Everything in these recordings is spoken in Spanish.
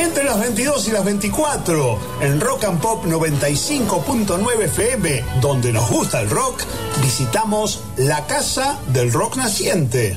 Entre las 22 y las 24, en Rock and Pop 95.9 FM, donde nos gusta el rock, visitamos la Casa del Rock Naciente.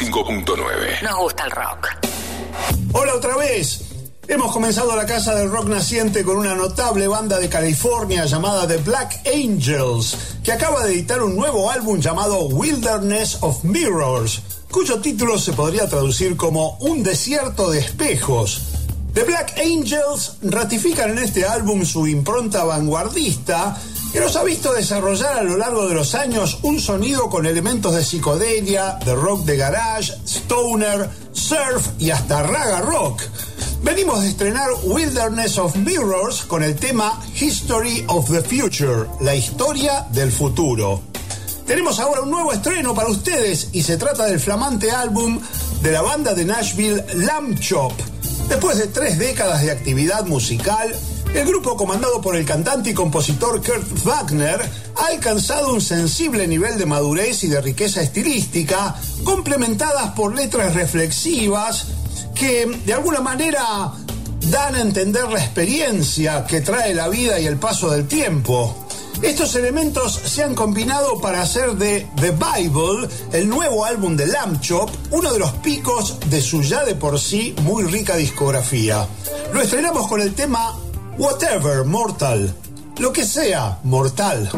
95.9. Nos gusta el rock. Hola otra vez. Hemos comenzado la casa del rock naciente con una notable banda de California llamada The Black Angels, que acaba de editar un nuevo álbum llamado Wilderness of Mirrors, cuyo título se podría traducir como Un desierto de espejos. The Black Angels ratifican en este álbum su impronta vanguardista que nos ha visto desarrollar a lo largo de los años un sonido con elementos de psicodelia, de rock de garage, stoner, surf y hasta raga rock. Venimos de estrenar Wilderness of Mirrors con el tema History of the Future, la historia del futuro. Tenemos ahora un nuevo estreno para ustedes y se trata del flamante álbum de la banda de Nashville Lamb Chop. Después de tres décadas de actividad musical, el grupo comandado por el cantante y compositor Kurt Wagner ha alcanzado un sensible nivel de madurez y de riqueza estilística, complementadas por letras reflexivas que de alguna manera dan a entender la experiencia que trae la vida y el paso del tiempo. Estos elementos se han combinado para hacer de The Bible, el nuevo álbum de Lamb Chop, uno de los picos de su ya de por sí muy rica discografía. Lo estrenamos con el tema Whatever Mortal, lo que sea mortal.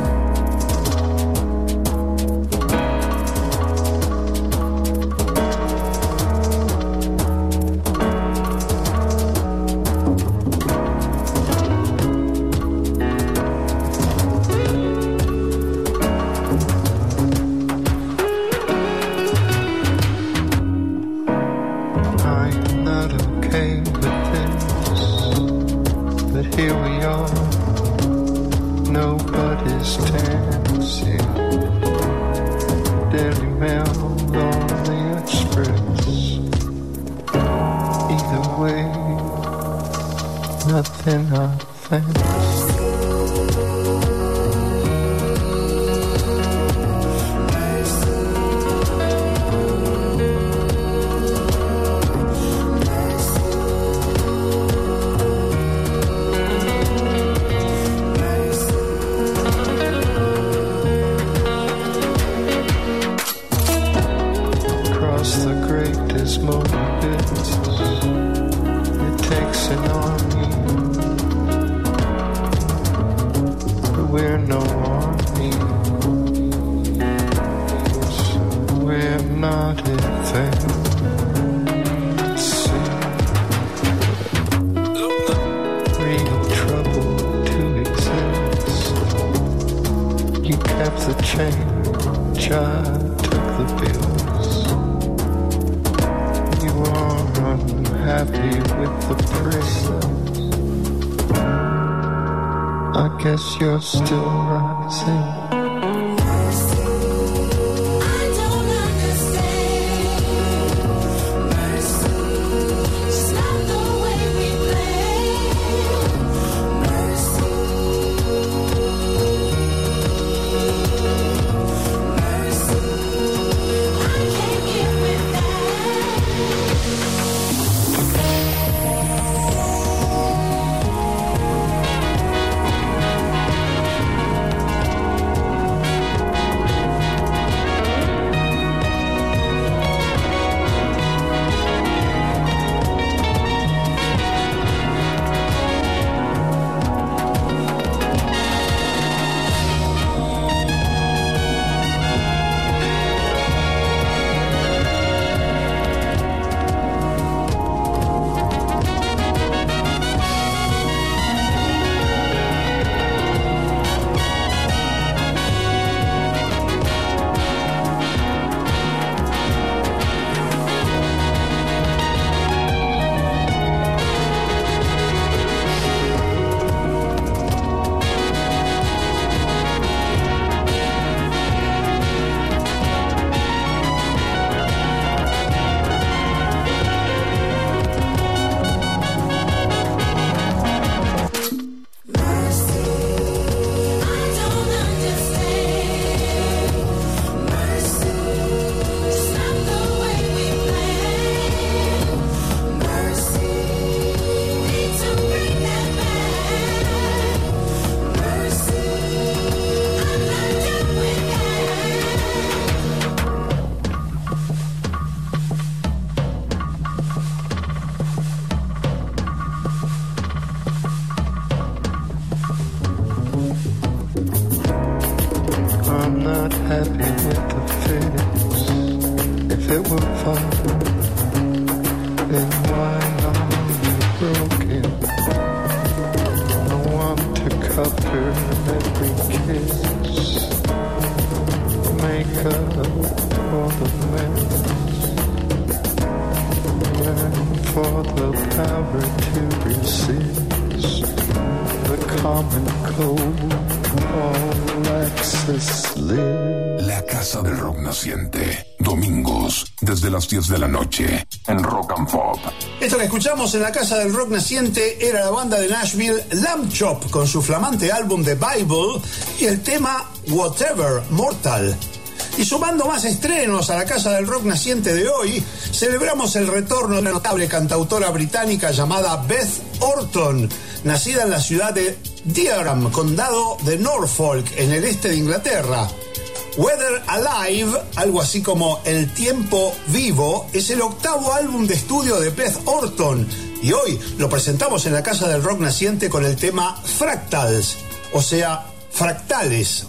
you're still rising. Desde las 10 de la noche, en Rock and Pop. Esto que escuchamos en la Casa del Rock Naciente era la banda de Nashville Lamb Chop con su flamante álbum The Bible y el tema Whatever Mortal. Y sumando más estrenos a la Casa del Rock Naciente de hoy, celebramos el retorno de una notable cantautora británica llamada Beth Orton, nacida en la ciudad de Durham, condado de Norfolk, en el este de Inglaterra. Weather Alive, algo así como El tiempo vivo, es el octavo álbum de estudio de Beth Orton y hoy lo presentamos en la Casa del Rock Naciente con el tema Fractals, o sea, fractales.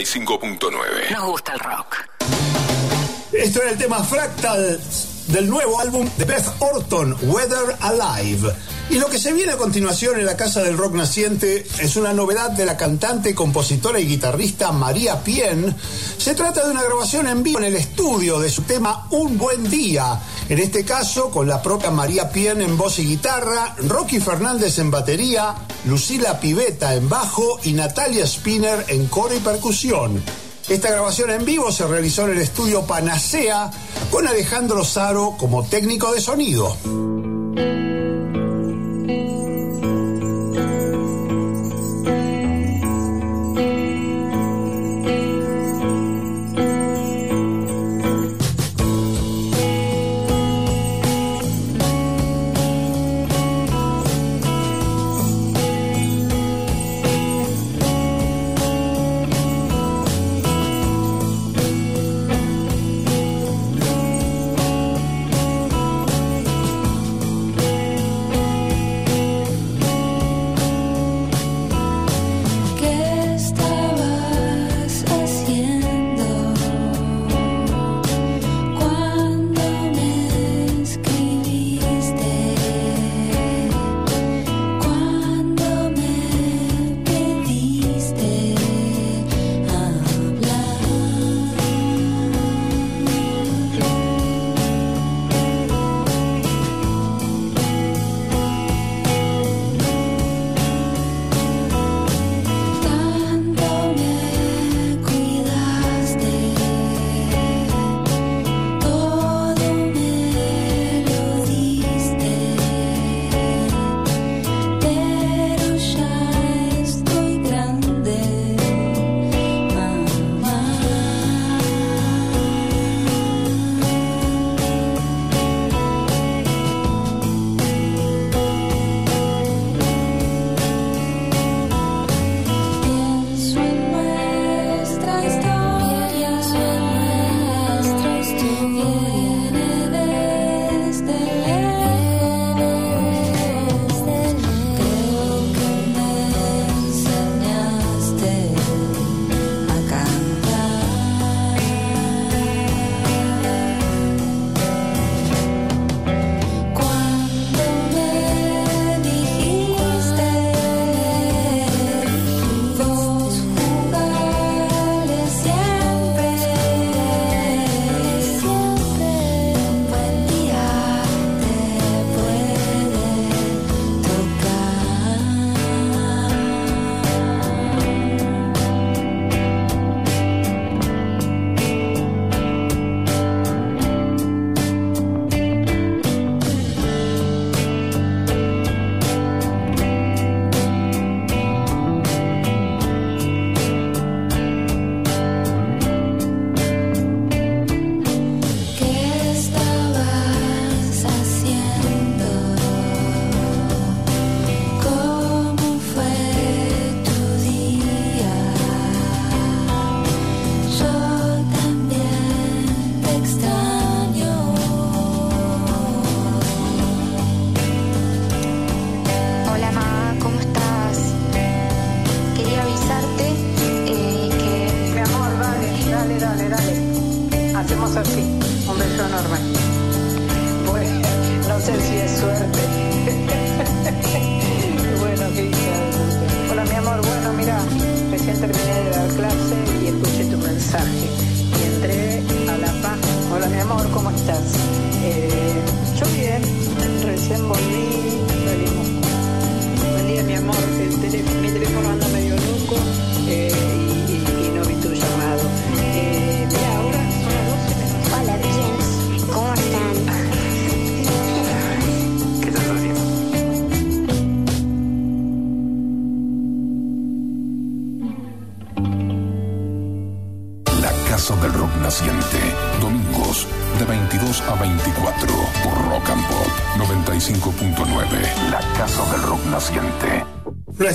95.9. Nos gusta el rock. Esto era el tema Fractal del nuevo álbum de Beth Orton, Weather Alive. Y lo que se viene a continuación en la Casa del Rock Naciente es una novedad de la cantante, compositora y guitarrista María Pien. Se trata de una grabación en vivo en el estudio de su tema Un Buen Día. En este caso, con la propia María Pien en voz y guitarra, Rocky Fernández en batería, Lucila Piveta en bajo y Natalia Spinner en coro y percusión. Esta grabación en vivo se realizó en el estudio Panacea con Alejandro Saro como técnico de sonido.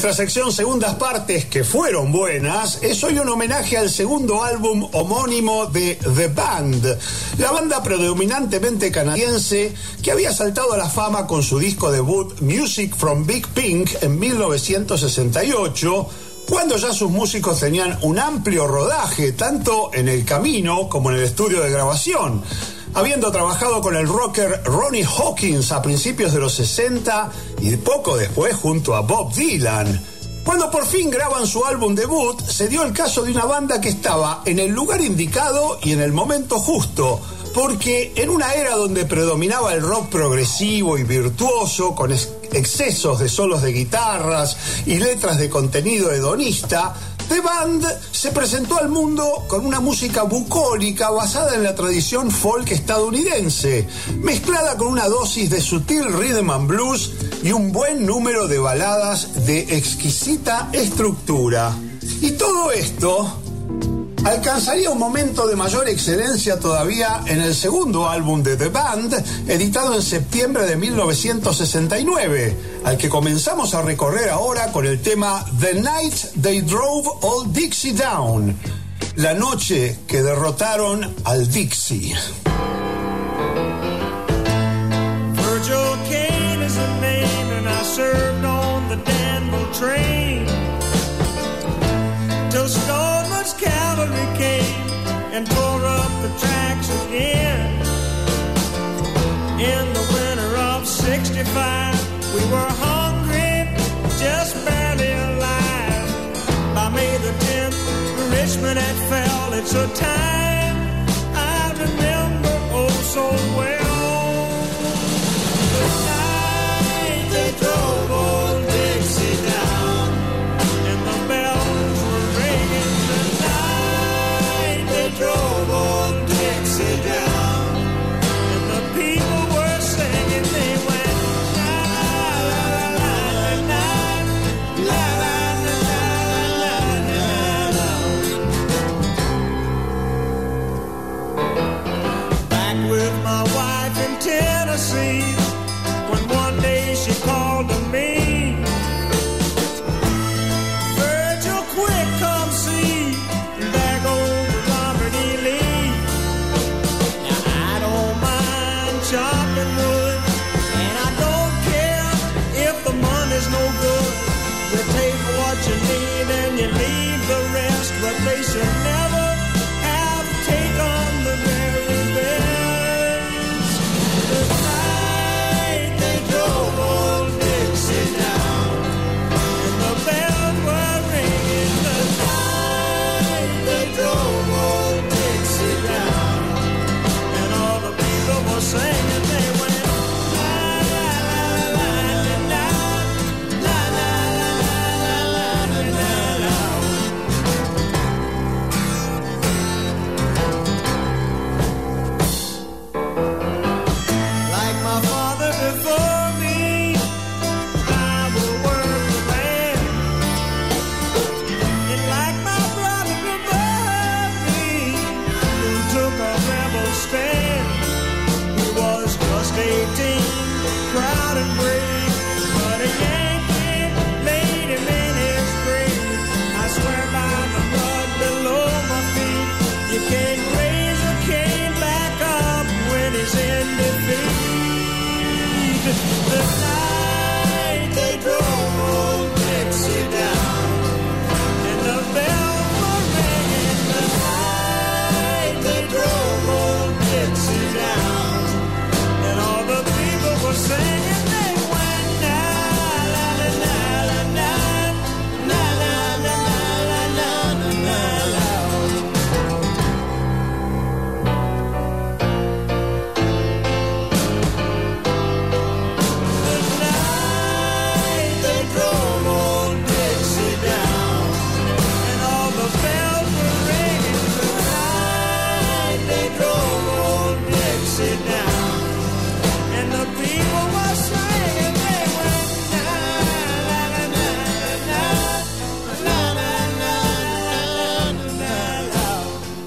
Nuestra sección Segundas Partes, que fueron buenas, es hoy un homenaje al segundo álbum homónimo de The Band, la banda predominantemente canadiense que había saltado a la fama con su disco debut Music from Big Pink en 1968, cuando ya sus músicos tenían un amplio rodaje, tanto en el camino como en el estudio de grabación. Habiendo trabajado con el rocker Ronnie Hawkins a principios de los 60 y poco después junto a Bob Dylan. Cuando por fin graban su álbum debut, se dio el caso de una banda que estaba en el lugar indicado y en el momento justo, porque en una era donde predominaba el rock progresivo y virtuoso, con ex- excesos de solos de guitarras y letras de contenido hedonista, The Band se presentó al mundo con una música bucólica basada en la tradición folk estadounidense, mezclada con una dosis de sutil rhythm and blues y un buen número de baladas de exquisita estructura. Y todo esto alcanzaría un momento de mayor excelencia todavía en el segundo álbum de The Band, editado en septiembre de 1969, al que comenzamos a recorrer ahora con el tema The Night They Drove Old Dixie Down, la noche que derrotaron al Dixie. Virgil Kane is and I served on the train. Till Stoneman's cavalry came and tore up the tracks again. In the winter of 65, we were hungry, just barely alive. By May the 10th, Richmond had fell. It's a time I remember oh so well. The night they drove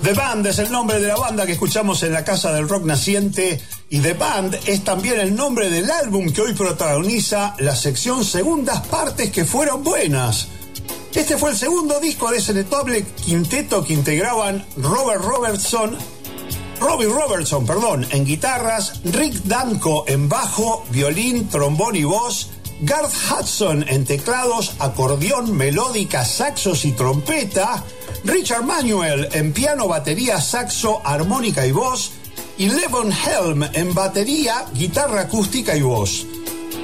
The Band es el nombre de la banda que escuchamos en la Casa del Rock Naciente y The Band es también el nombre del álbum que hoy protagoniza la sección Segundas Partes que fueron buenas. Este fue el segundo disco de ese notable quinteto que integraban Robert Robertson, Robbie Robertson, perdón, en guitarras, Rick Danko en bajo, violín, trombón y voz, Garth Hudson en teclados, acordeón, melódica, saxos y trompeta, Richard Manuel en piano, batería, saxo, armónica y voz, y Levon Helm en batería, guitarra acústica y voz.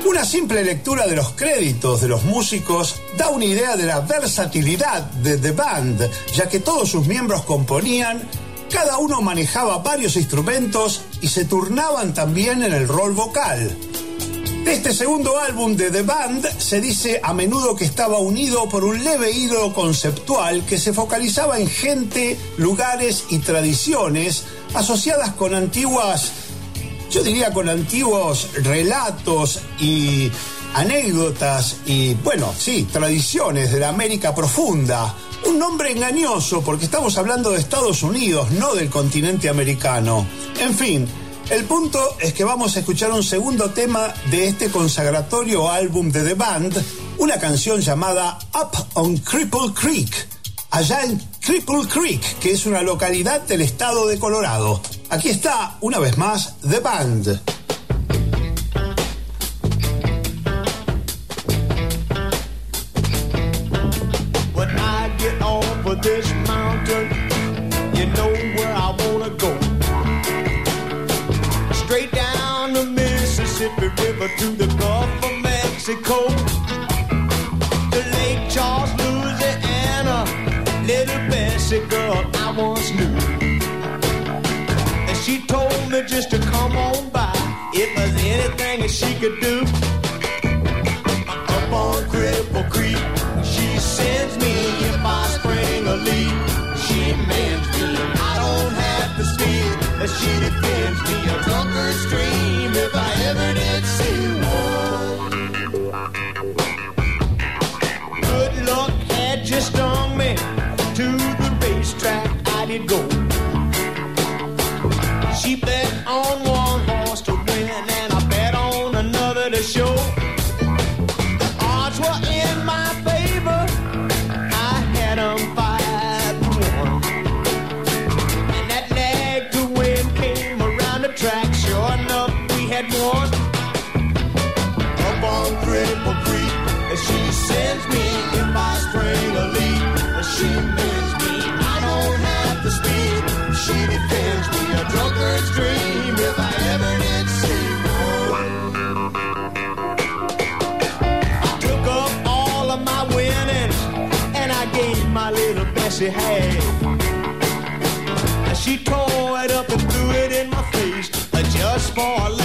Una simple lectura de los créditos de los músicos da una idea de la versatilidad de The Band, ya que todos sus miembros componían, cada uno manejaba varios instrumentos y se turnaban también en el rol vocal. De este segundo álbum de The Band se dice a menudo que estaba unido por un leve hilo conceptual que se focalizaba en gente, lugares y tradiciones asociadas con antiguas yo diría con antiguos relatos y anécdotas y, bueno, sí, tradiciones de la América profunda. Un nombre engañoso porque estamos hablando de Estados Unidos, no del continente americano. En fin, el punto es que vamos a escuchar un segundo tema de este consagratorio álbum de The Band, una canción llamada Up on Cripple Creek, allá en Cripple Creek, que es una localidad del estado de Colorado. Aquí está, una vez más, The Band. Mississippi River to the Gulf of Mexico. To Lake Charles, Louisiana, little Bessie girl I once knew. And she told me just to come on by if there's anything that she could do up on Cripple Creek. She sends me if I spring a leak. She mends me. I don't have to speak. But she defends me a drunkard stream go. Bessie half. And she tore it up and threw it in my face uh, just for a laugh.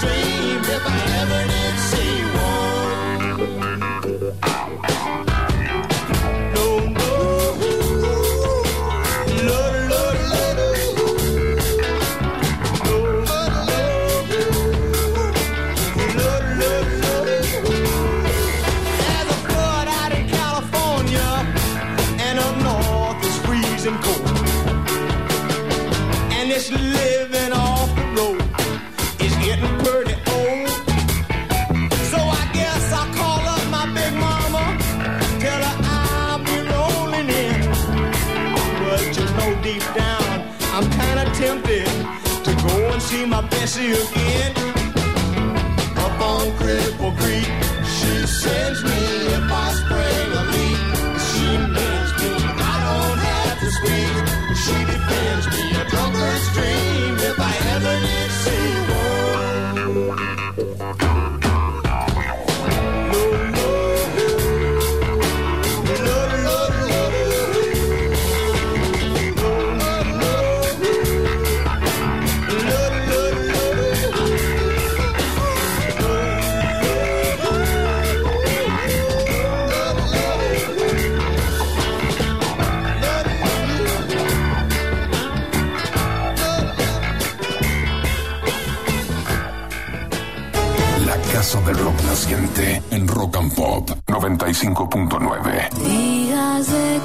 Dream if I ever did see you. Casa del rock naciente en Rock and Pop 95.9. Días de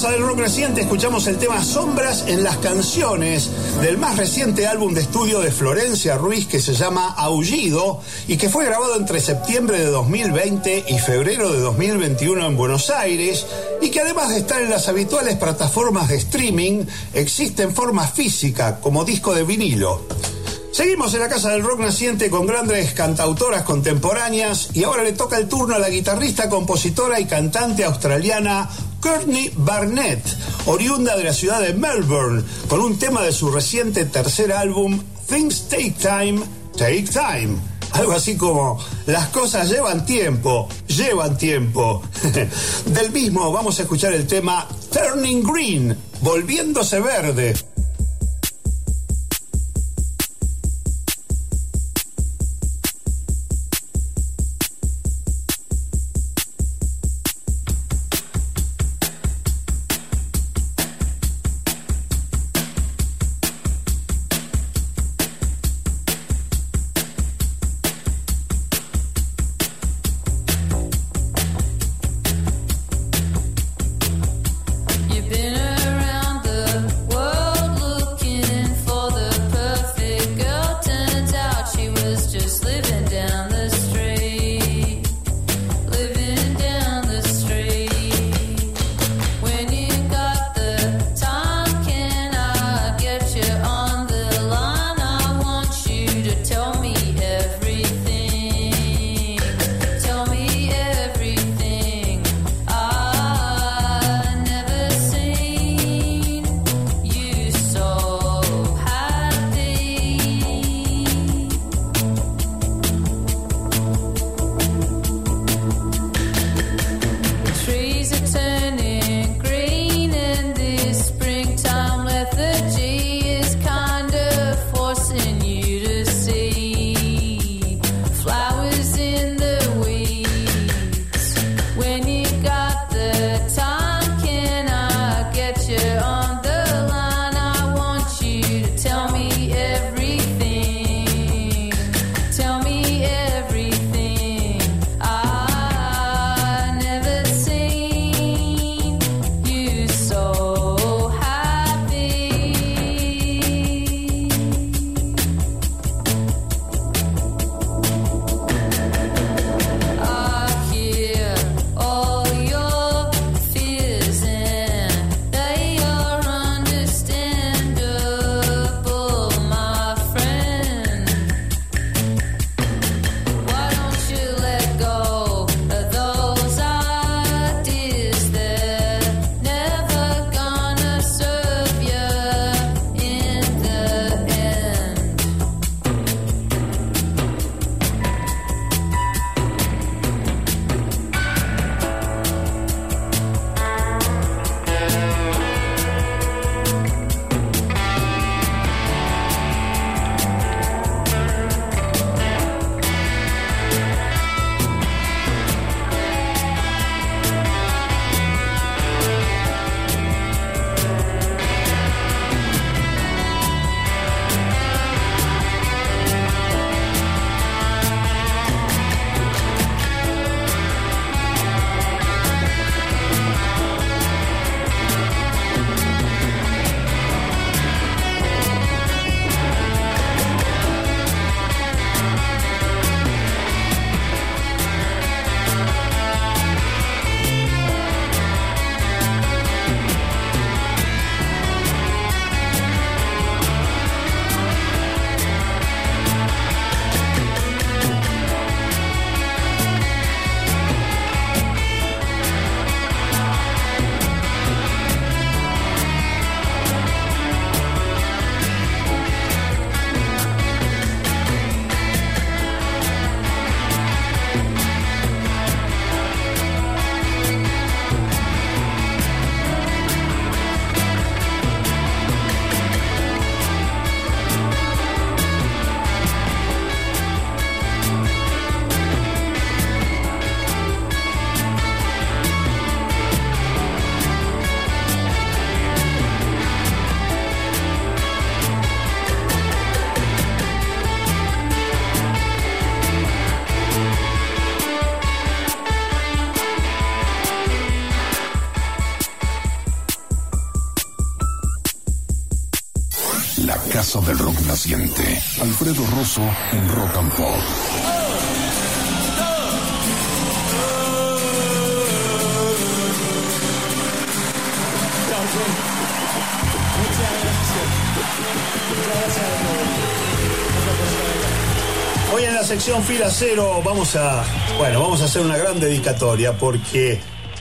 Casa del Rock reciente escuchamos el tema Sombras en las canciones del más reciente álbum de estudio de Florencia Ruiz que se llama Aullido y que fue grabado entre septiembre de 2020 y febrero de 2021 en Buenos Aires y que además de estar en las habituales plataformas de streaming existe en forma física como disco de vinilo. Seguimos en la Casa del Rock Naciente con grandes cantautoras contemporáneas y ahora le toca el turno a la guitarrista, compositora y cantante australiana Courtney Barnett, oriunda de la ciudad de Melbourne, con un tema de su reciente tercer álbum Things Take Time, Take Time. Algo así como, las cosas llevan tiempo, llevan tiempo. Del mismo vamos a escuchar el tema Turning Green, volviéndose verde. Alfredo Rosso en Rock and Pop. Hoy en la sección fila cero vamos a, bueno, vamos a hacer una gran dedicatoria porque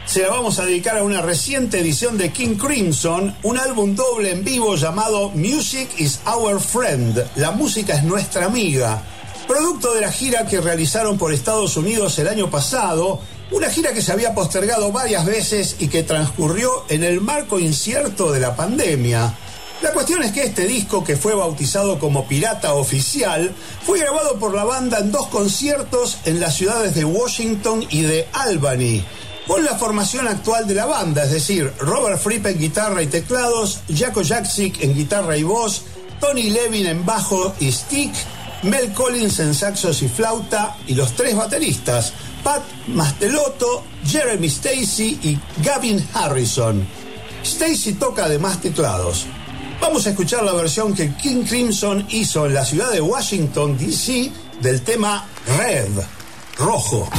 se la vamos a dedicar a una reciente edición de King Crimson, un álbum doble en vivo llamado Music is Our Friend, la música es nuestra amiga, producto de la gira que realizaron por Estados Unidos el año pasado, una gira que se había postergado varias veces y que transcurrió en el marco incierto de la pandemia. La cuestión es que este disco, que fue bautizado como Pirata Oficial, fue grabado por la banda en dos conciertos en las ciudades de Washington y de Albany, con la formación actual de la banda, es decir, Robert Fripp en guitarra y teclados, Jaco Jaksic en guitarra y voz, Tony Levin en bajo y stick, Mel Collins en saxos y flauta y los tres bateristas, Pat Mastelotto, Jeremy Stacy y Gavin Harrison. Stacy toca además teclados. Vamos a escuchar la versión que King Crimson hizo en la ciudad de Washington, D.C. del tema Red, rojo.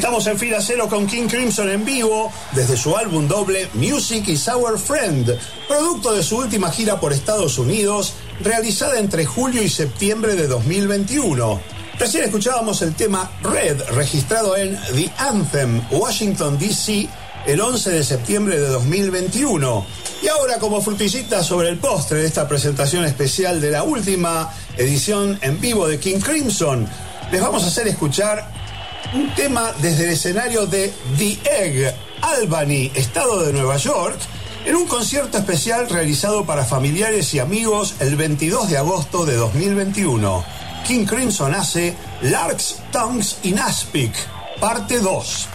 Estamos en fila cero con King Crimson en vivo desde su álbum doble Music is Our Friend, producto de su última gira por Estados Unidos, realizada entre julio y septiembre de 2021. Recién escuchábamos el tema Red, registrado en The Anthem, Washington, D.C., el 11 de septiembre de 2021. Y ahora, como frutillita sobre el postre de esta presentación especial de la última edición en vivo de King Crimson, les vamos a hacer escuchar un tema desde el escenario de The Egg, Albany, estado de Nueva York, en un concierto especial realizado para familiares y amigos el 22 de agosto de 2021. King Crimson hace Larks, Tongues in Aspic, parte 2.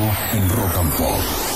En Rock and Pop.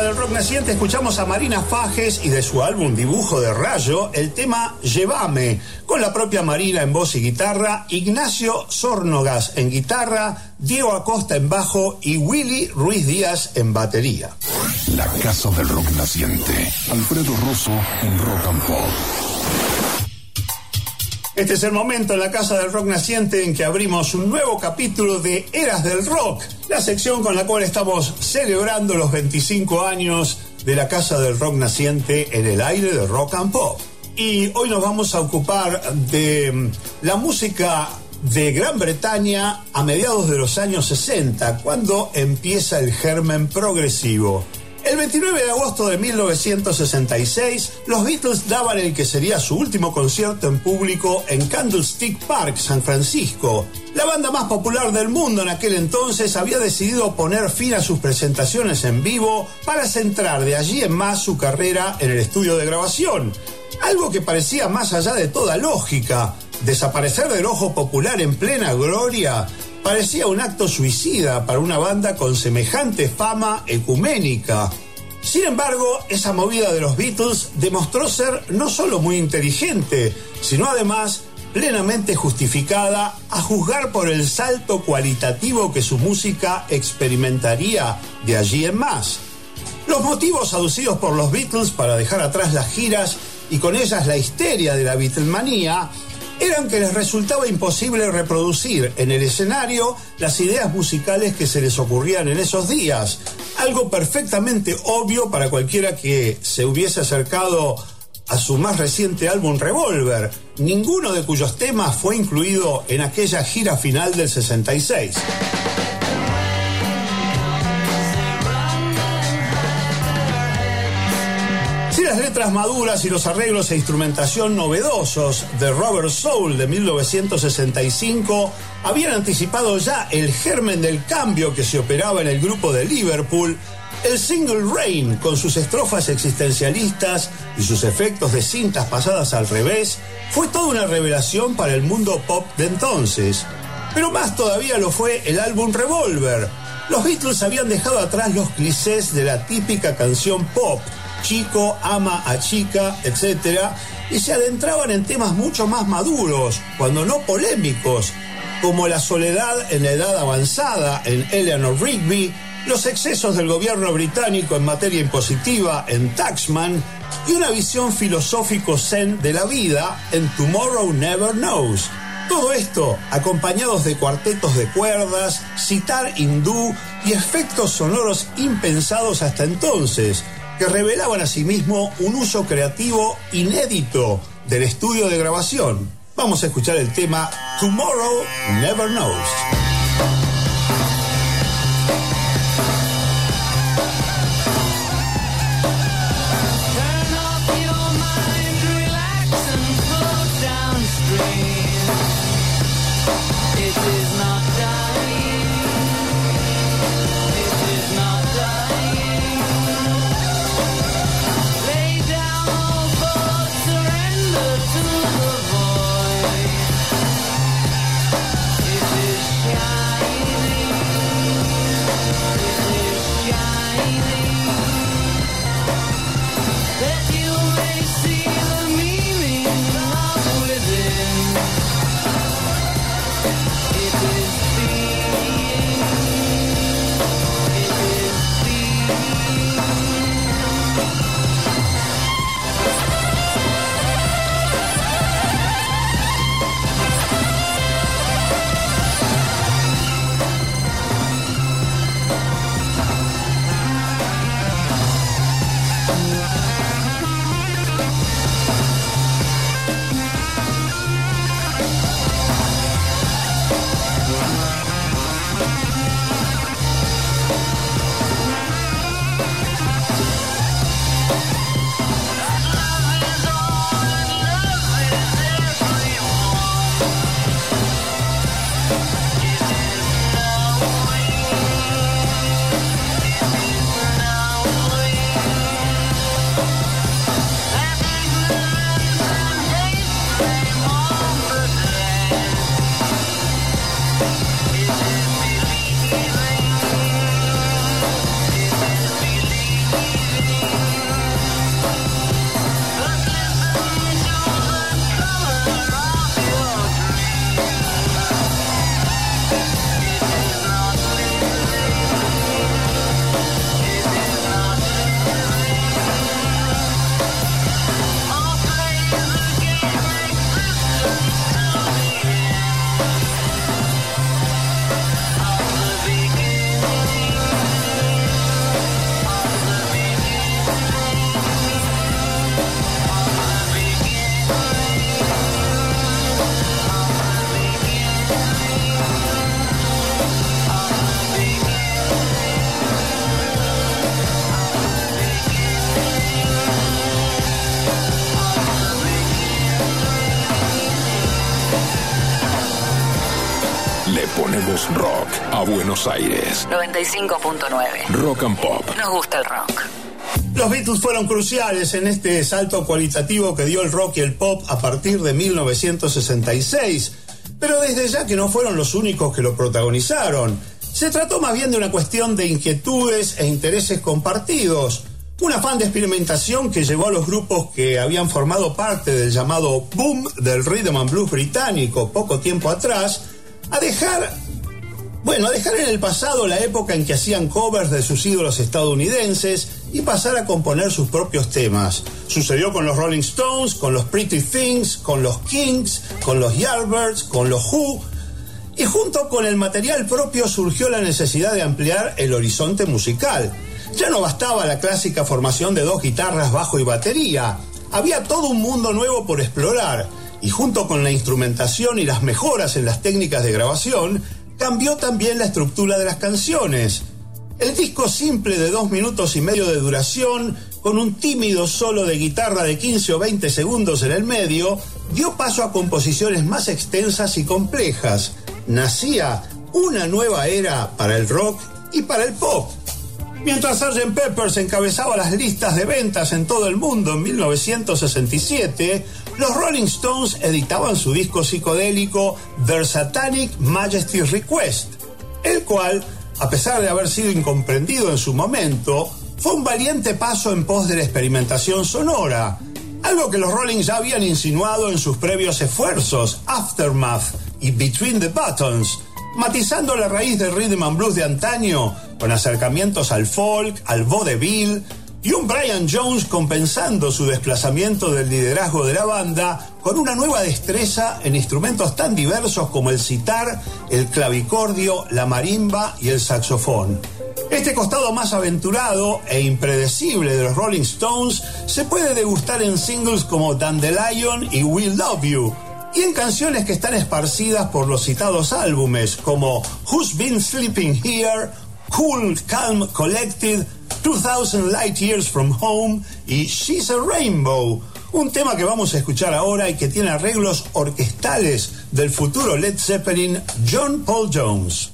Casa del Rock Naciente escuchamos a Marina Fajes y de su álbum Dibujo de Rayo el tema Llévame, con la propia Marina en voz y guitarra, Ignacio Sórnogas en guitarra, Diego Acosta en bajo y Willy Ruiz Díaz en batería. La casa del rock naciente. Alfredo Rosso en Rock and Pop. Este es el momento en la Casa del Rock Naciente en que abrimos un nuevo capítulo de Eras del Rock, la sección con la cual estamos celebrando los 25 años de la Casa del Rock Naciente en el aire de Rock and Pop. Y hoy nos vamos a ocupar de mm, la música de Gran Bretaña a mediados de los años 60, cuando empieza el germen progresivo. El 29 de agosto de 1966, los Beatles daban el que sería su último concierto en público en Candlestick Park, San Francisco. La banda más popular del mundo en aquel entonces había decidido poner fin a sus presentaciones en vivo para centrar de allí en más su carrera en el estudio de grabación. Algo que parecía más allá de toda lógica. Desaparecer del ojo popular en plena gloria parecía un acto suicida para una banda con semejante fama ecuménica. Sin embargo, esa movida de los Beatles demostró ser no solo muy inteligente, sino además plenamente justificada a juzgar por el salto cualitativo que su música experimentaría de allí en más. Los motivos aducidos por los Beatles para dejar atrás las giras y con ellas la histeria de la Beatlemanía eran que les resultaba imposible reproducir en el escenario las ideas musicales que se les ocurrían en esos días, algo perfectamente obvio para cualquiera que se hubiese acercado a su más reciente álbum Revolver, ninguno de cuyos temas fue incluido en aquella gira final del 66. Las letras maduras y los arreglos e instrumentación novedosos de Robert Soul de 1965 habían anticipado ya el germen del cambio que se operaba en el grupo de Liverpool, el single Rain, con sus estrofas existencialistas y sus efectos de cintas pasadas al revés, fue toda una revelación para el mundo pop de entonces. Pero más todavía lo fue el álbum Revolver. Los Beatles habían dejado atrás los clichés de la típica canción pop, chico ama a chica, etc., y se adentraban en temas mucho más maduros, cuando no polémicos, como la soledad en la edad avanzada en Eleanor Rigby, los excesos del gobierno británico en materia impositiva en Taxman y una visión filosófico zen de la vida en Tomorrow Never Knows. Todo esto acompañados de cuartetos de cuerdas, citar hindú y efectos sonoros impensados hasta entonces, que revelaban asimismo un uso creativo inédito del estudio de grabación. Vamos a escuchar el tema Tomorrow Never Knows. 95.9. Rock and Pop. Nos gusta el rock. Los Beatles fueron cruciales en este salto cualitativo que dio el rock y el pop a partir de 1966, pero desde ya que no fueron los únicos que lo protagonizaron. Se trató más bien de una cuestión de inquietudes e intereses compartidos, Un afán de experimentación que llevó a los grupos que habían formado parte del llamado boom del rhythm and blues británico poco tiempo atrás a dejar, bueno, dejar en el pasado la época en que hacían covers de sus ídolos estadounidenses y pasar a componer sus propios temas. Sucedió con los Rolling Stones, con los Pretty Things, con los Kings, con los Yardbirds, con los Who, y junto con el material propio surgió la necesidad de ampliar el horizonte musical. Ya no bastaba la clásica formación de dos guitarras, bajo y batería. Había todo un mundo nuevo por explorar y junto con la instrumentación y las mejoras en las técnicas de grabación, cambió también la estructura de las canciones. El disco simple de dos minutos y medio de duración, con un tímido solo de guitarra de 15 o 20 segundos en el medio, dio paso a composiciones más extensas y complejas. Nacía una nueva era para el rock y para el pop. Mientras Sgt. Peppers encabezaba las listas de ventas en todo el mundo en 1967, los Rolling Stones editaban su disco psicodélico Their Satanic Majesty's Request, el cual, a pesar de haber sido incomprendido en su momento, fue un valiente paso en pos de la experimentación sonora, algo que los Rolling ya habían insinuado en sus previos esfuerzos, Aftermath y Between the Buttons, matizando la raíz del rhythm and blues de antaño con acercamientos al folk, al vaudeville y un Brian Jones compensando su desplazamiento del liderazgo de la banda con una nueva destreza en instrumentos tan diversos como el sitar, el clavicordio, la marimba y el saxofón. Este costado más aventurado e impredecible de los Rolling Stones se puede degustar en singles como Dandelion y We Love You, y en canciones que están esparcidas por los citados álbumes como Who's Been Sleeping Here, Cool Calm Collected, 2000 Light Years from Home y She's a Rainbow, un tema que vamos a escuchar ahora y que tiene arreglos orquestales del futuro Led Zeppelin John Paul Jones.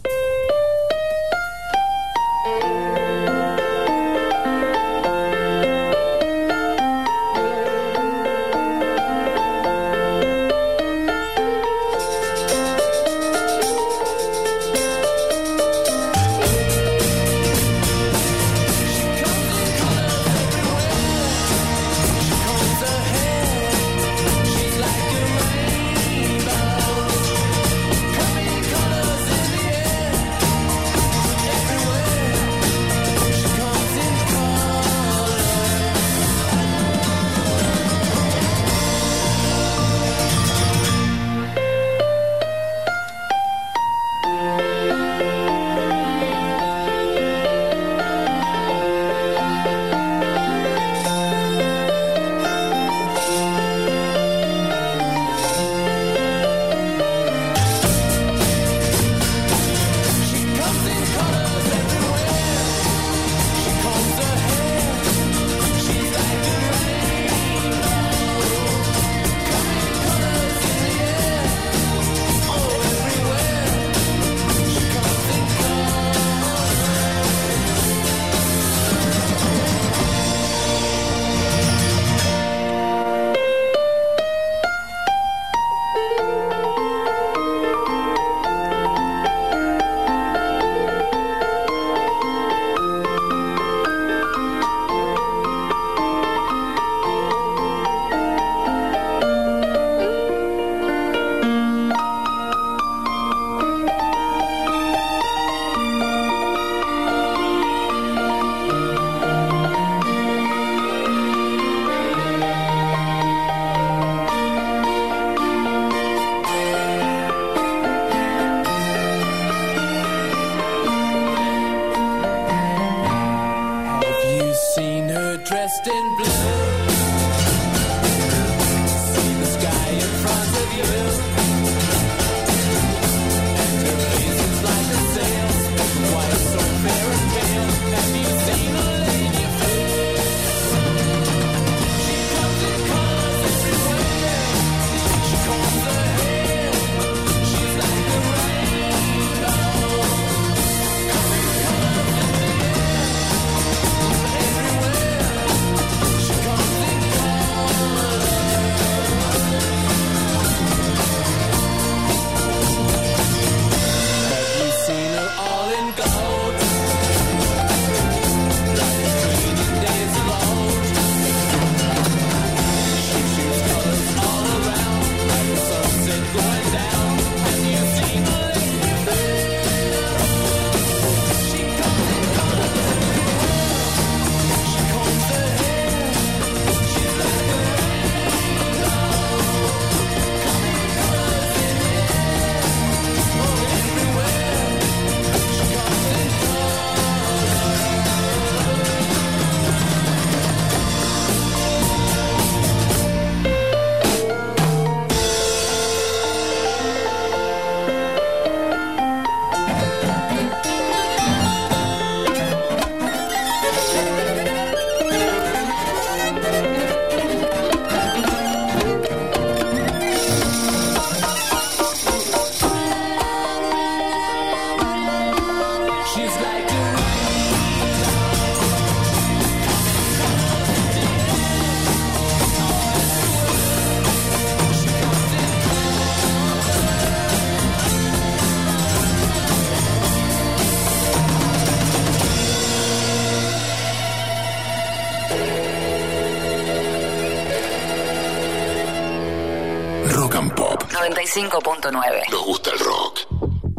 95.9. Nos gusta el rock.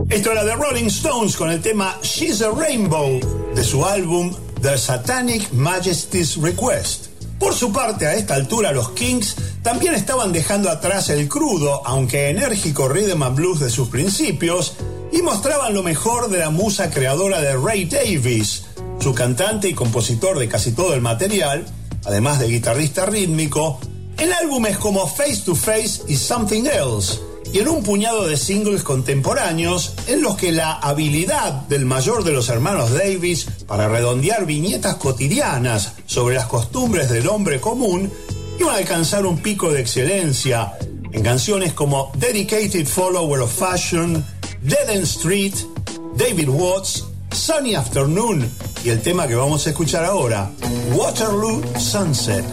Esto era de Rolling Stones con el tema She's a Rainbow de su álbum The Satanic Majesty's Request. Por su parte, a esta altura los Kings también estaban dejando atrás el crudo, aunque enérgico rhythm and blues de sus principios, y mostraban lo mejor de la musa creadora de Ray Davis, su cantante y compositor de casi todo el material, además de guitarrista rítmico, en álbumes como Face to Face y Something Else, y en un puñado de singles contemporáneos en los que la habilidad del mayor de los hermanos Davis para redondear viñetas cotidianas sobre las costumbres del hombre común iban a alcanzar un pico de excelencia en canciones como Dedicated Follower of Fashion, Dead End Street, David Watts, Sunny Afternoon y el tema que vamos a escuchar ahora, Waterloo Sunset.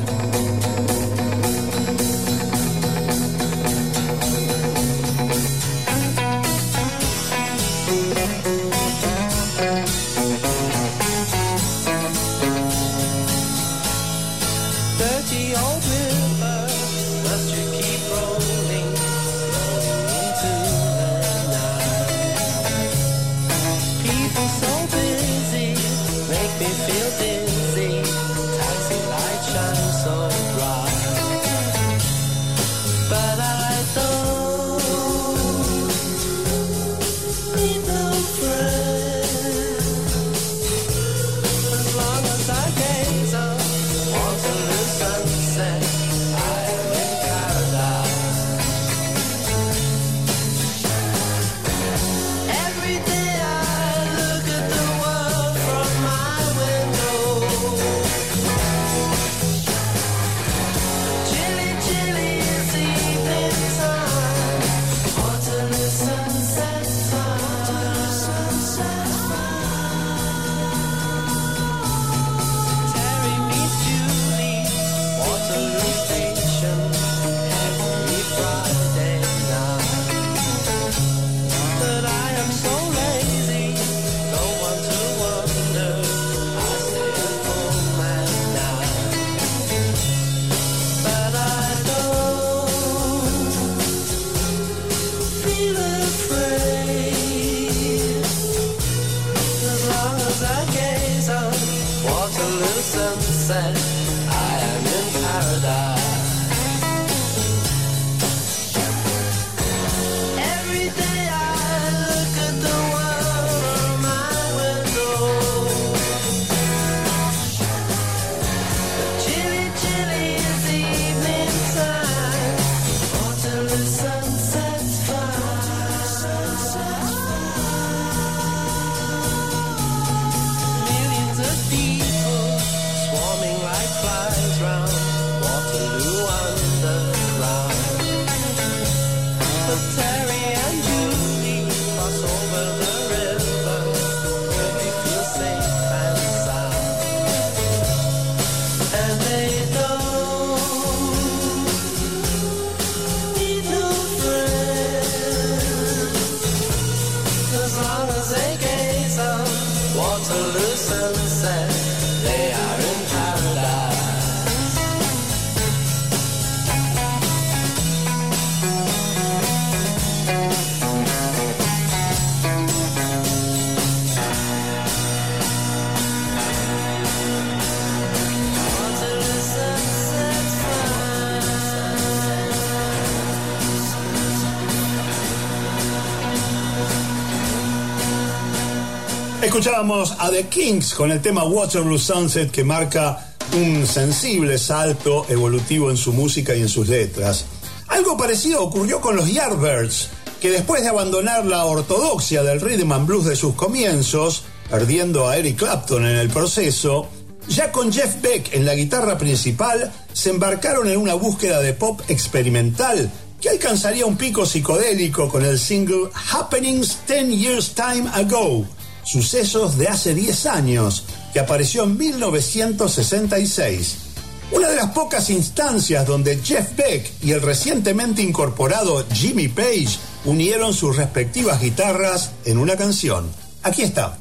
Escuchábamos a The Kings con el tema Waterloo Sunset que marca un sensible salto evolutivo en su música y en sus letras. Algo parecido ocurrió con los Yardbirds, que después de abandonar la ortodoxia del rhythm and blues de sus comienzos, perdiendo a Eric Clapton en el proceso, ya con Jeff Beck en la guitarra principal, se embarcaron en una búsqueda de pop experimental que alcanzaría un pico psicodélico con el single Happenings 10 Years Time Ago, sucesos de hace 10 años, que apareció en 1966. Una de las pocas instancias donde Jeff Beck y el recientemente incorporado Jimmy Page unieron sus respectivas guitarras en una canción. Aquí está.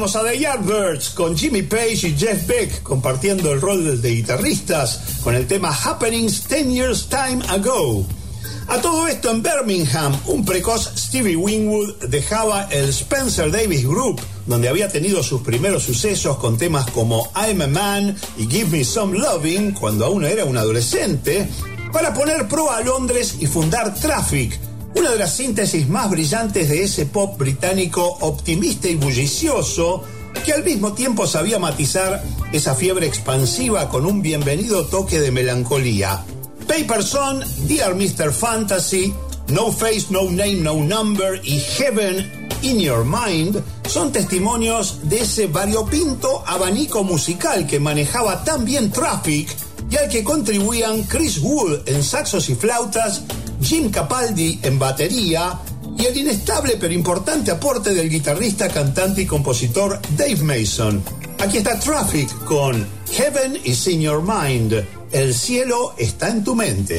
Escuchábamos a The Yardbirds con Jimmy Page y Jeff Beck compartiendo el rol de guitarristas con el tema Happenings 10 Years Time Ago. A todo esto en Birmingham, un precoz Stevie Winwood dejaba el Spencer Davis Group, donde había tenido sus primeros sucesos con temas como I'm a Man y Give Me Some Loving cuando aún era un adolescente, para poner pro a Londres y fundar Traffic, una de las síntesis más brillantes de ese pop británico optimista y bullicioso, que al mismo tiempo sabía matizar esa fiebre expansiva con un bienvenido toque de melancolía. Paper Son, Dear Mr. Fantasy, No Face, No Name, No Number y Heaven in Your Mind son testimonios de ese variopinto abanico musical que manejaba tan bien Traffic y al que contribuían Chris Wood en saxos y flautas, Jim Capaldi en batería y el inestable pero importante aporte del guitarrista, cantante y compositor Dave Mason. Aquí está Traffic con Heaven is in Your Mind. El cielo está en tu mente.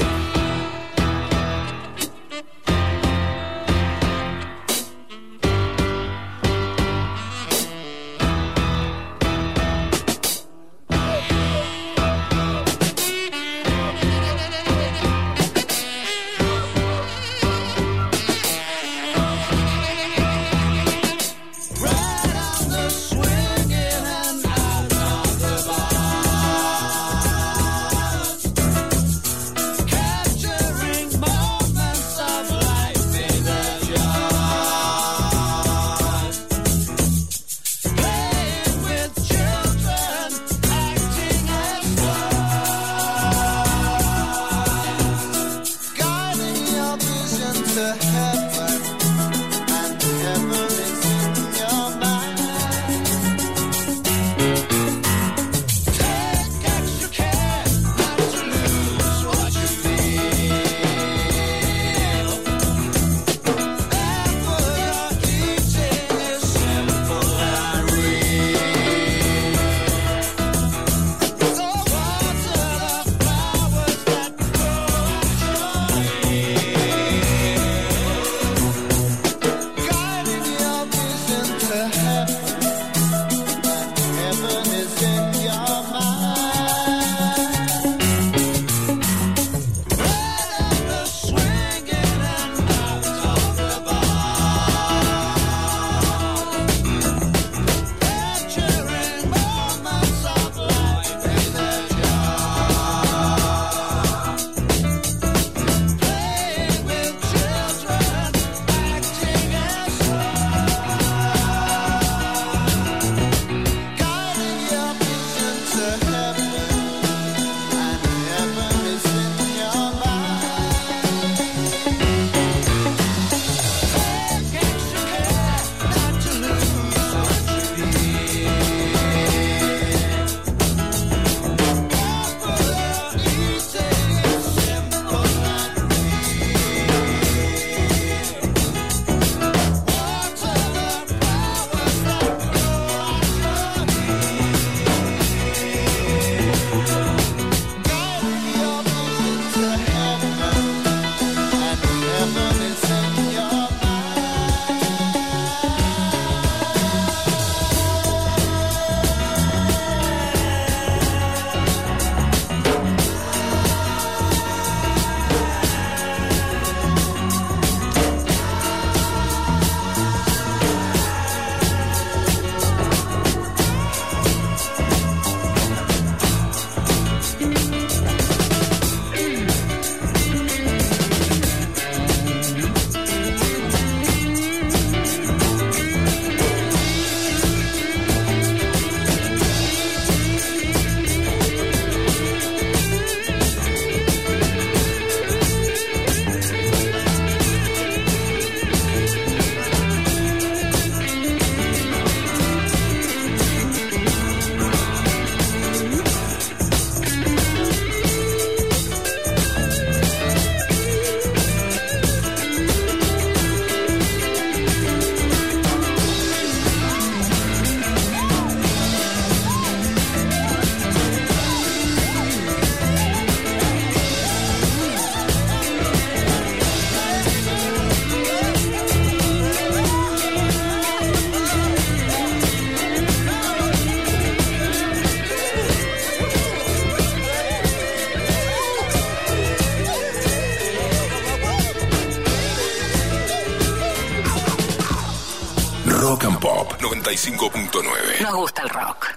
Rock and Pop 95.9. Nos gusta el rock.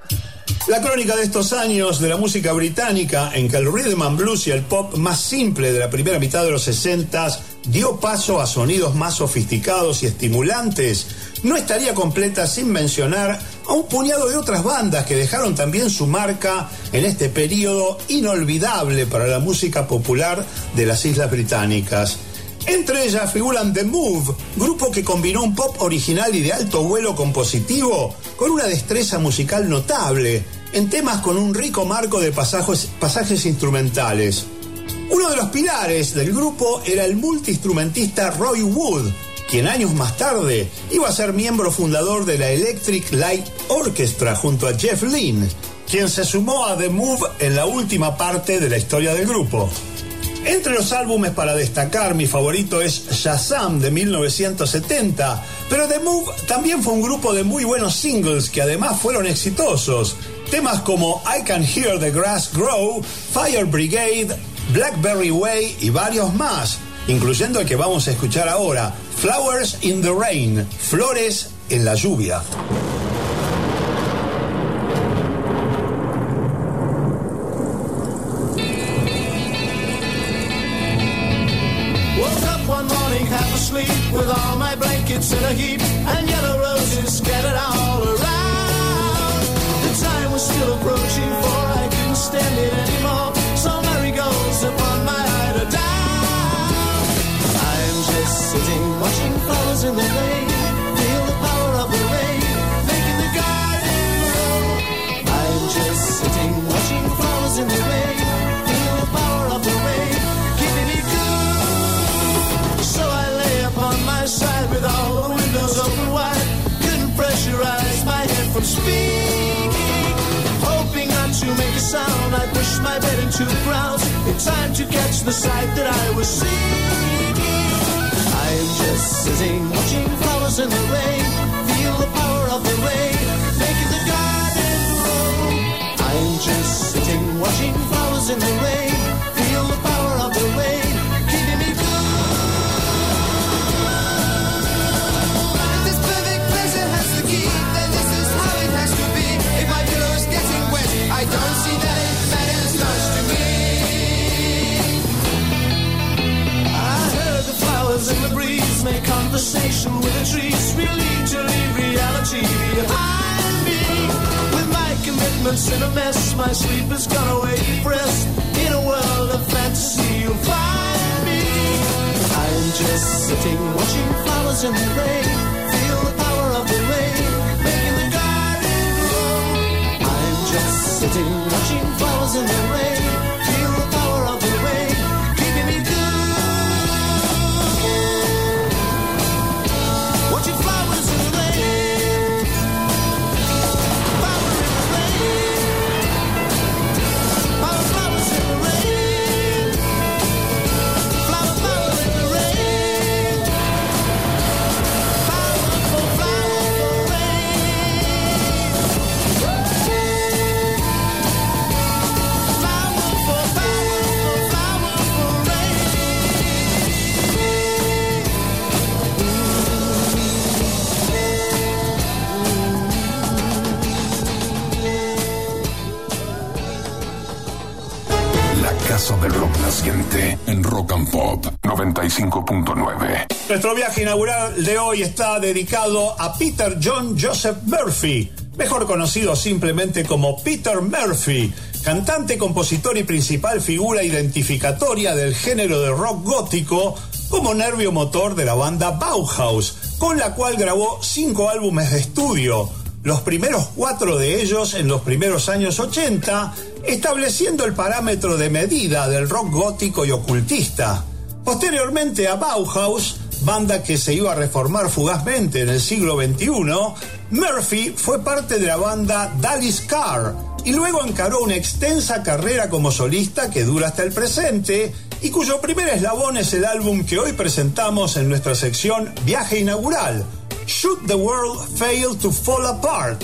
La crónica de estos años de la música británica en que el rhythm and blues y el pop más simple de la primera mitad de los 60 dio paso a sonidos más sofisticados y estimulantes, no estaría completa sin mencionar a un puñado de otras bandas que dejaron también su marca en este periodo inolvidable para la música popular de las Islas Británicas. Entre ellas figuran The Move, grupo que combinó un pop original y de alto vuelo compositivo con una destreza musical notable, en temas con un rico marco de pasajes, pasajes instrumentales. Uno de los pilares del grupo era el multiinstrumentista Roy Wood, quien años más tarde iba a ser miembro fundador de la Electric Light Orchestra junto a Jeff Lynne, quien se sumó a The Move en la última parte de la historia del grupo. Entre los álbumes para destacar, mi favorito es Shazam de 1970, pero The Move también fue un grupo de muy buenos singles que además fueron exitosos. Temas como I Can Hear the Grass Grow, Fire Brigade, Blackberry Way y varios más, incluyendo el que vamos a escuchar ahora, Flowers in the Rain, Flores en la lluvia. Asleep with all my blankets in a heap and speaking. Hoping not to make a sound, I pushed my bed into the ground in time to catch the sight that I was seeking. I'm just sitting, watching flowers in the rain. Feel the power of the rain, making the garden grow. I'm just sitting, watching flowers in the rain. Make conversation with the trees, really to leave reality behind me. With my commitments in a mess, my sleep has gone away depressed. In a world of fantasy, you'll find me. I'm just sitting, watching flowers in the rain. Feel the power of the rain, making the garden grow. I'm just sitting, watching flowers in the rain. Nuestro viaje inaugural de hoy está dedicado a Peter John Joseph Murphy, mejor conocido simplemente como Peter Murphy, cantante, compositor y principal figura identificatoria del género de rock gótico como nervio motor de la banda Bauhaus, con la cual grabó cinco álbumes de estudio, los primeros cuatro de ellos en los primeros años 80, estableciendo el parámetro de medida del rock gótico y ocultista. Posteriormente a Bauhaus, banda que se iba a reformar fugazmente en el siglo XXI, Murphy fue parte de la banda Dallas Carr y luego encaró una extensa carrera como solista que dura hasta el presente y cuyo primer eslabón es el álbum que hoy presentamos en nuestra sección Viaje Inaugural, Should the World Fail to Fall Apart,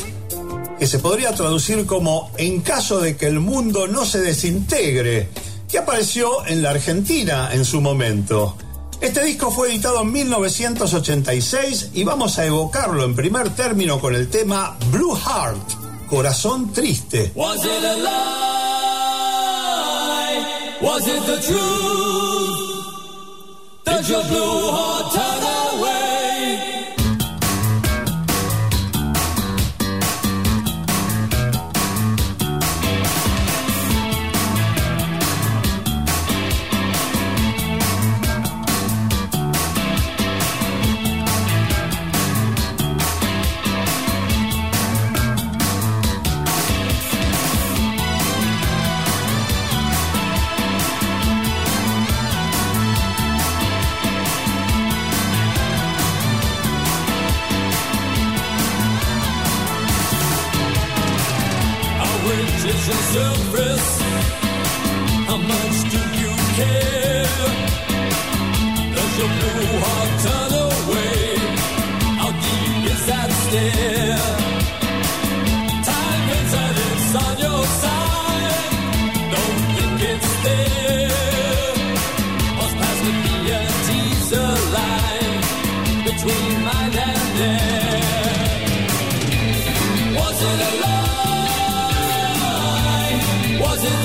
que se podría traducir como En caso de que el mundo no se desintegre, que apareció en la Argentina en su momento. Este disco fue editado en 1986 y vamos a evocarlo en primer término con el tema Blue Heart, Corazón Triste. Was it a lie? Was it the truth? Your blue heart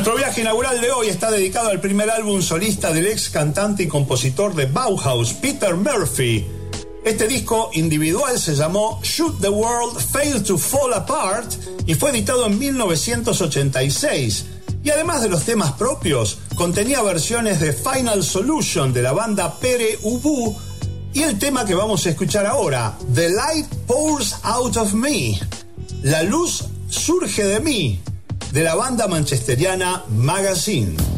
Nuestro viaje inaugural de hoy está dedicado al primer álbum solista del ex cantante y compositor de Bauhaus, Peter Murphy. Este disco individual se llamó Should the World Fail to Fall Apart y fue editado en 1986. Y además de los temas propios, contenía versiones de Final Solution de la banda Pere Ubu y el tema que vamos a escuchar ahora, The Light Pours Out of Me. La luz surge de mí, de la banda manchesteriana Magazine.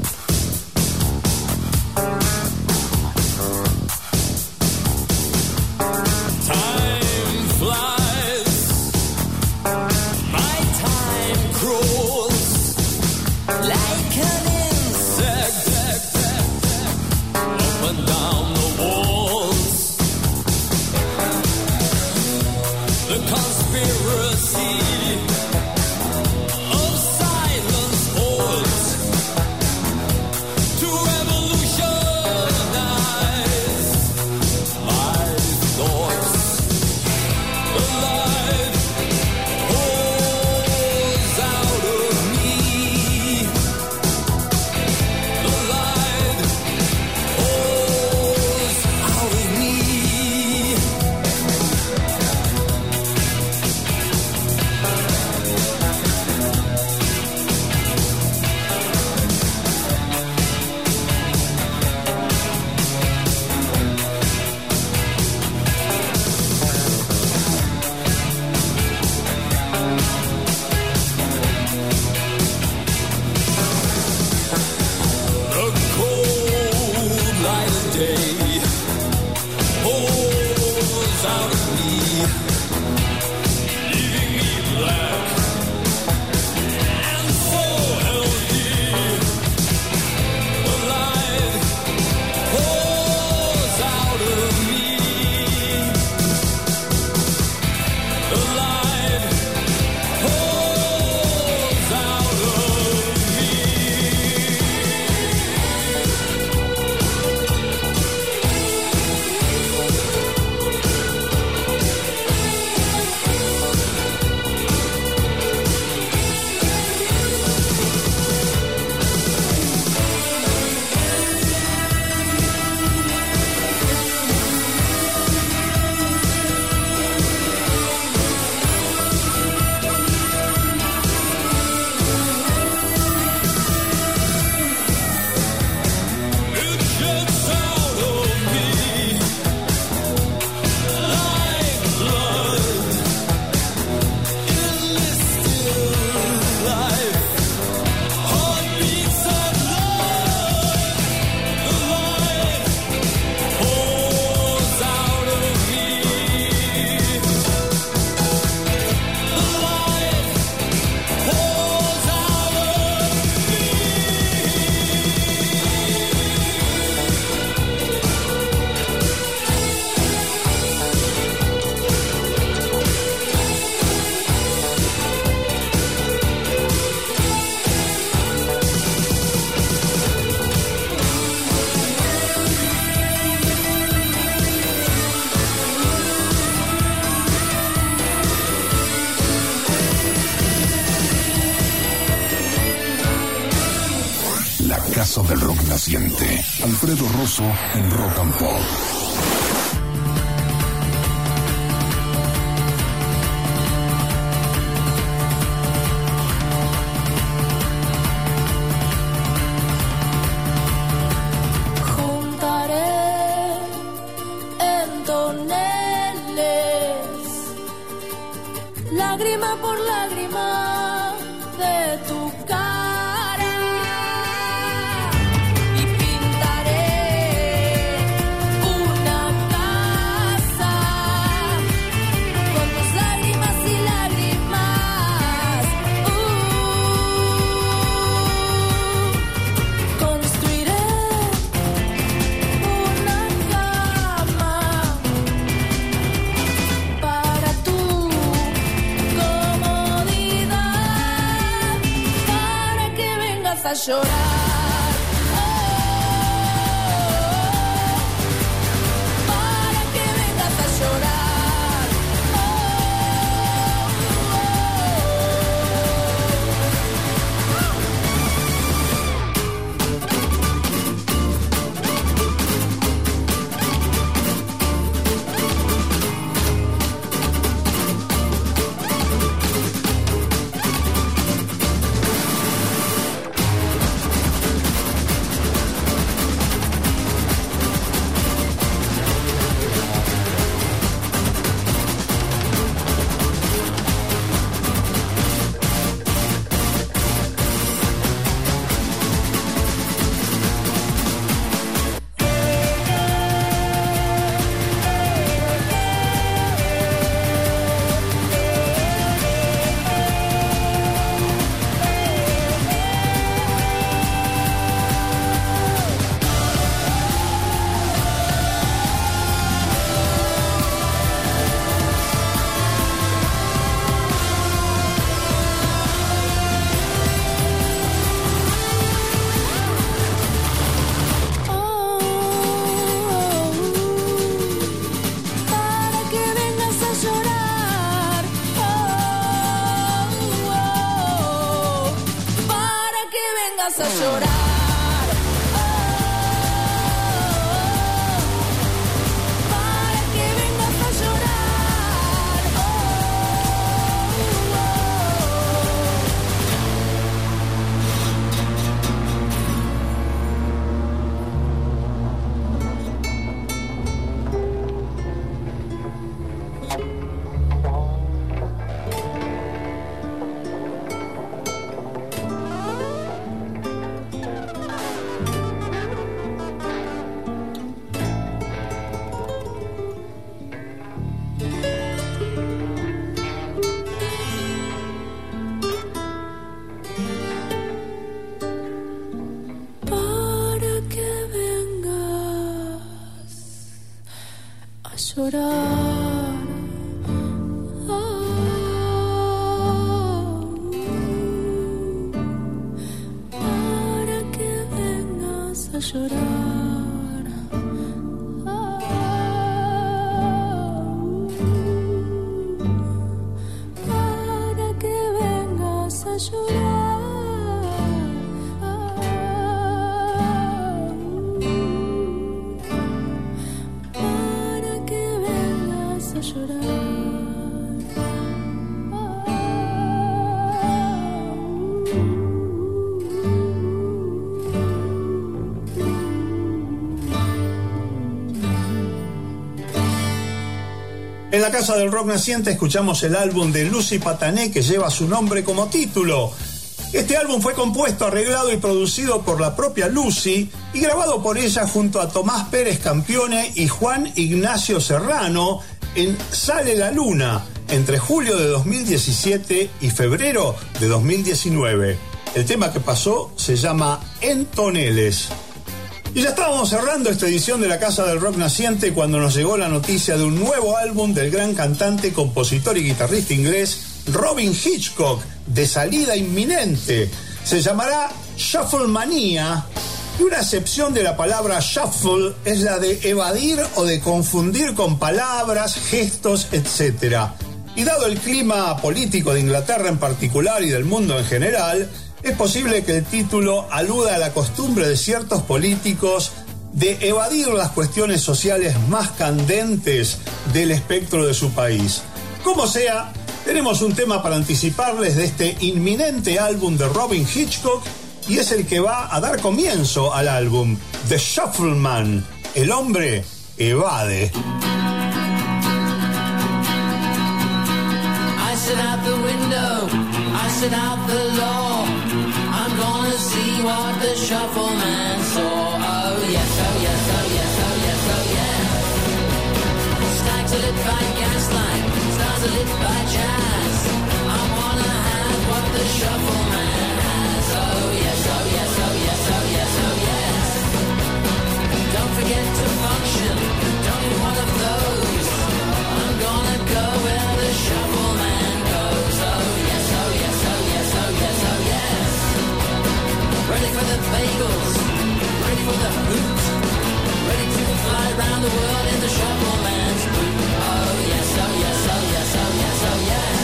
Alfredo Rosso en Rock and Pop. A llorar. La Casa del Rock Naciente escuchamos el álbum de Lucy Patané que lleva su nombre como título. Este álbum fue compuesto, arreglado y producido por la propia Lucy y grabado por ella junto a Tomás Pérez Campione y Juan Ignacio Serrano en Sale la Luna entre julio de 2017 y febrero de 2019. El tema que pasó se llama En Toneles. Y ya estábamos cerrando esta edición de la Casa del Rock Naciente cuando nos llegó la noticia de un nuevo álbum del gran cantante, compositor y guitarrista inglés Robin Hitchcock, de salida inminente. Se llamará Shuffle Manía y una acepción de la palabra shuffle es la de evadir o de confundir con palabras, gestos, etc. Y dado el clima político de Inglaterra en particular y del mundo en general, es posible que el título aluda a la costumbre de ciertos políticos de evadir las cuestiones sociales más candentes del espectro de su país. Como sea, tenemos un tema para anticiparles de este inminente álbum de Robin Hitchcock y es el que va a dar comienzo al álbum, The Shuffleman, el hombre evade. What the shuffle man saw. Oh yes, oh yes, oh yes, oh yes, oh yes. Stacks lit by gaslight, stars lit by jazz. I wanna have what the shuffle man has. Oh yes, oh yes, oh yes, oh yes, oh yes. Don't forget to function, don't need one of those. For the bagels, ready for the hoot, ready to fly round the world in the shuffle man's boot. Oh yes, oh yes, oh yes, oh yes, oh yes.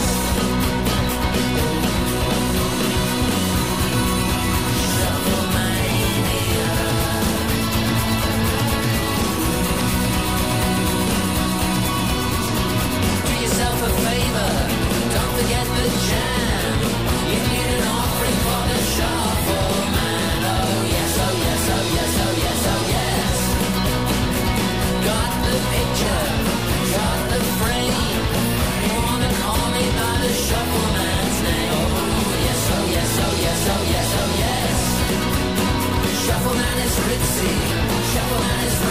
Do yourself a favor, don't forget the jam. Shuffle man is ritzy, shuffle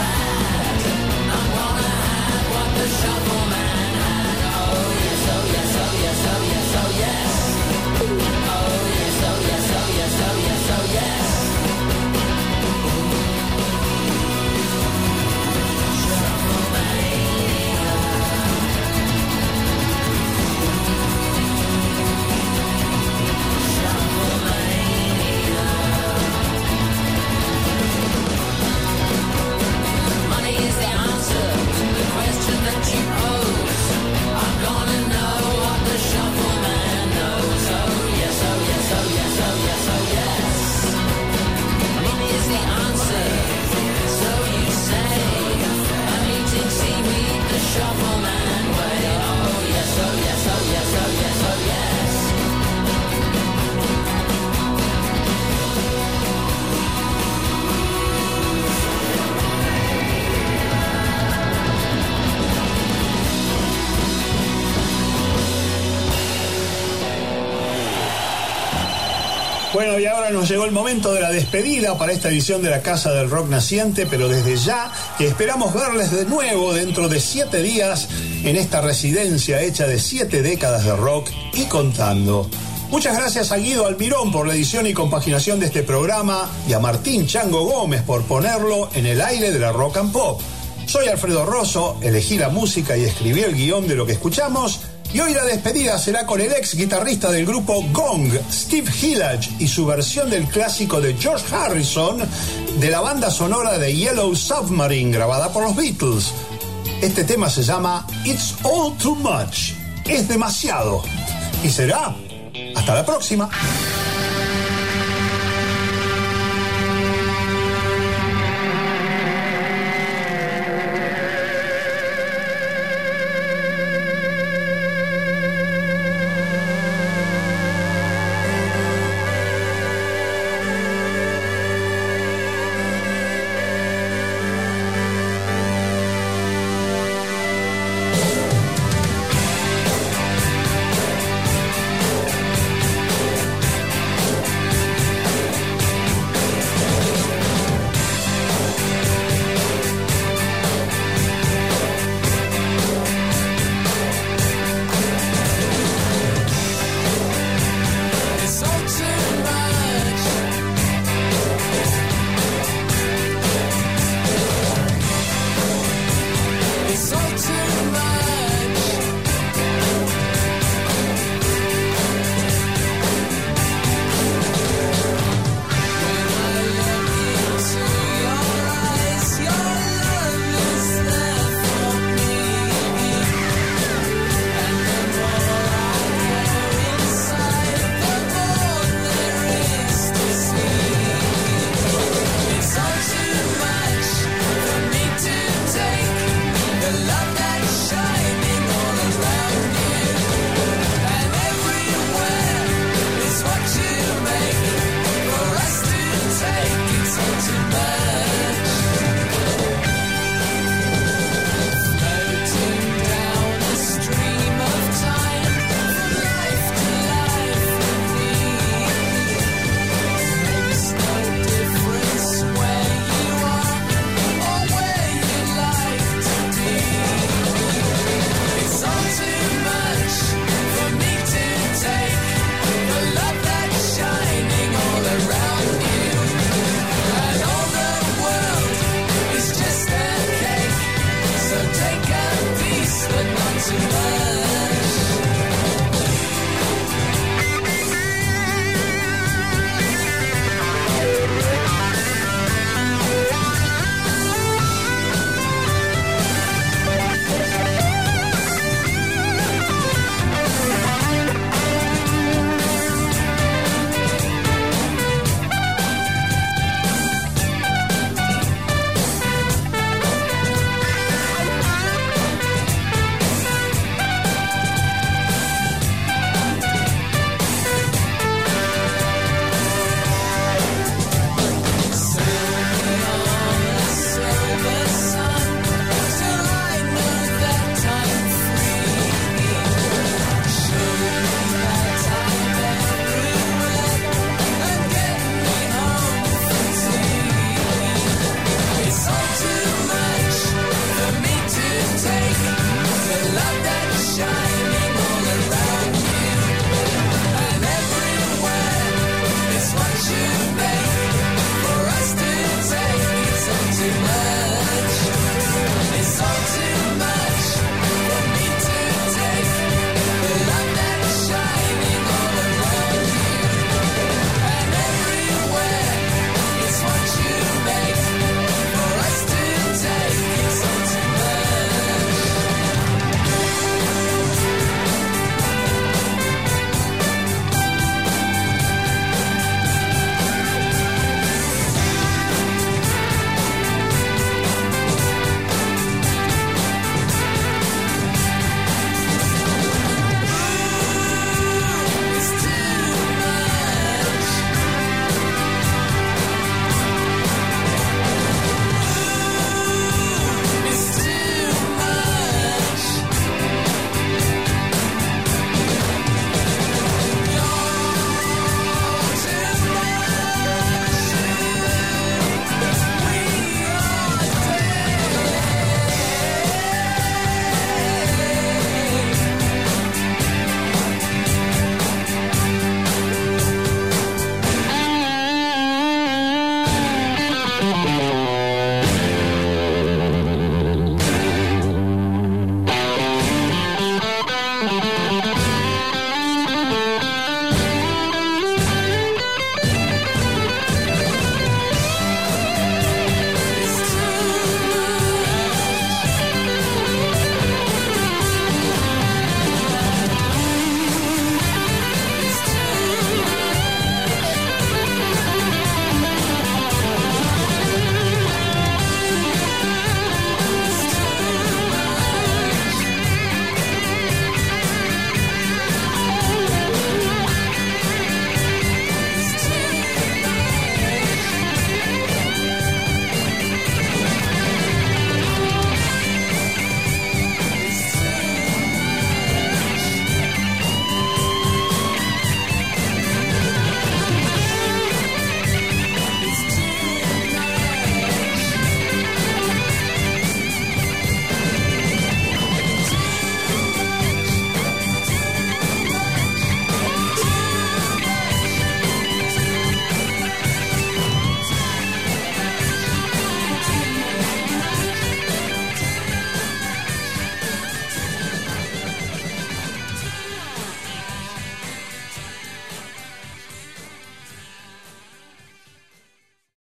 Bueno, y ahora nos llegó el momento de la despedida para esta edición de la Casa del Rock Naciente, pero desde ya esperamos verles de nuevo dentro de siete días en esta residencia hecha de siete décadas de rock y contando. Muchas gracias a Guido Almirón por la edición y compaginación de este programa y a Martín Chango Gómez por ponerlo en el aire de la rock and pop. Soy Alfredo Rosso, elegí la música y escribí el guion de lo que escuchamos. Y hoy la despedida será con el ex guitarrista del grupo Gong, Steve Hillage, y su versión del clásico de George Harrison de la banda sonora de Yellow Submarine grabada por los Beatles. Este tema se llama It's All Too Much. Es demasiado. Y será. Hasta la próxima.